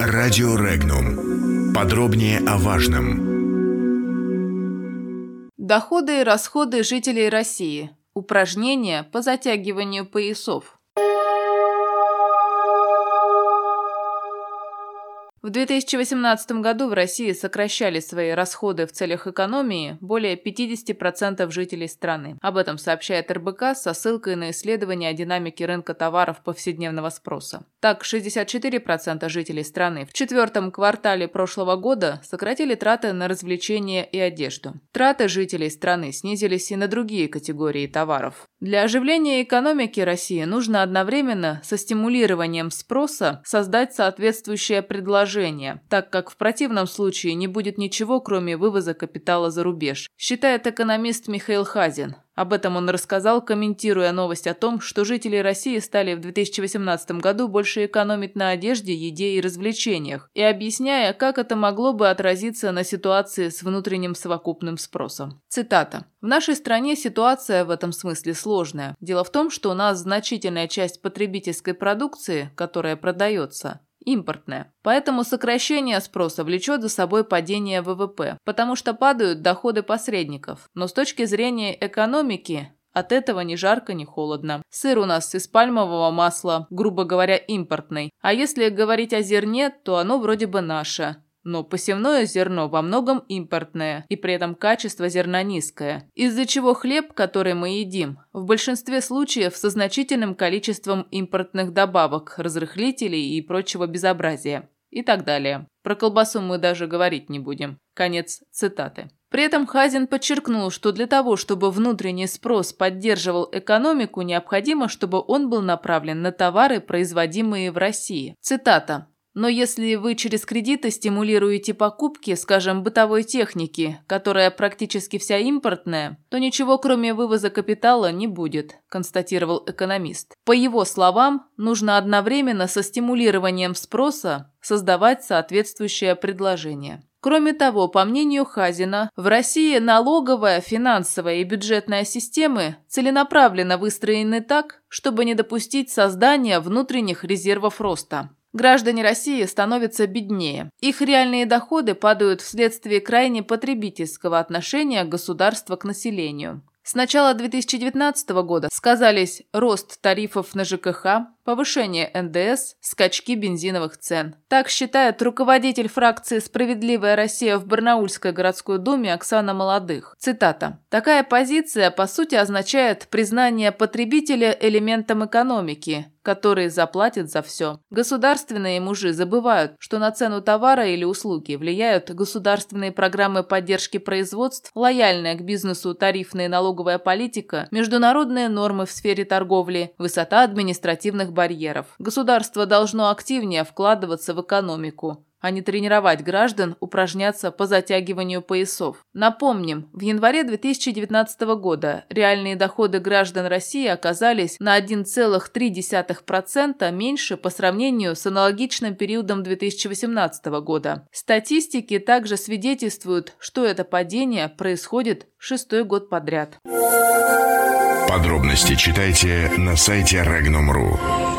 Радио Регнум. Подробнее о важном. Доходы и расходы жителей России. Упражнения по затягиванию поясов. В 2018 году в России сокращали свои расходы в целях экономии более 50% жителей страны. Об этом сообщает РБК со ссылкой на исследование о динамике рынка товаров повседневного спроса. Так, 64% жителей страны в четвертом квартале прошлого года сократили траты на развлечения и одежду. Траты жителей страны снизились и на другие категории товаров. Для оживления экономики России нужно одновременно со стимулированием спроса создать соответствующее предложение, так как в противном случае не будет ничего, кроме вывоза капитала за рубеж, считает экономист Михаил Хазин. Об этом он рассказал, комментируя новость о том, что жители России стали в 2018 году больше экономить на одежде, еде и развлечениях, и объясняя, как это могло бы отразиться на ситуации с внутренним совокупным спросом. Цитата. «В нашей стране ситуация в этом смысле сложная. Дело в том, что у нас значительная часть потребительской продукции, которая продается, импортная. Поэтому сокращение спроса влечет за собой падение ВВП, потому что падают доходы посредников. Но с точки зрения экономики от этого ни жарко, ни холодно. Сыр у нас из пальмового масла, грубо говоря, импортный. А если говорить о зерне, то оно вроде бы наше. Но посевное зерно во многом импортное, и при этом качество зерна низкое, из-за чего хлеб, который мы едим, в большинстве случаев со значительным количеством импортных добавок, разрыхлителей и прочего безобразия. И так далее. Про колбасу мы даже говорить не будем. Конец цитаты. При этом Хазин подчеркнул, что для того, чтобы внутренний спрос поддерживал экономику, необходимо, чтобы он был направлен на товары, производимые в России. Цитата. Но если вы через кредиты стимулируете покупки, скажем, бытовой техники, которая практически вся импортная, то ничего кроме вывоза капитала не будет, констатировал экономист. По его словам, нужно одновременно со стимулированием спроса создавать соответствующее предложение. Кроме того, по мнению Хазина, в России налоговая, финансовая и бюджетная системы целенаправленно выстроены так, чтобы не допустить создания внутренних резервов роста. Граждане России становятся беднее. Их реальные доходы падают вследствие крайне потребительского отношения государства к населению. С начала 2019 года сказались рост тарифов на ЖКХ, повышение НДС, скачки бензиновых цен. Так считает руководитель фракции «Справедливая Россия» в Барнаульской городской думе Оксана Молодых. Цитата. «Такая позиция, по сути, означает признание потребителя элементом экономики, который заплатит за все. Государственные мужи забывают, что на цену товара или услуги влияют государственные программы поддержки производств, лояльная к бизнесу тарифная и налоговая политика, международные нормы в сфере торговли, высота административных барьеров. Государство должно активнее вкладываться в экономику, а не тренировать граждан упражняться по затягиванию поясов. Напомним, в январе 2019 года реальные доходы граждан России оказались на 1,3% меньше по сравнению с аналогичным периодом 2018 года. Статистики также свидетельствуют, что это падение происходит шестой год подряд. Подробности читайте на сайте Regnum.ru.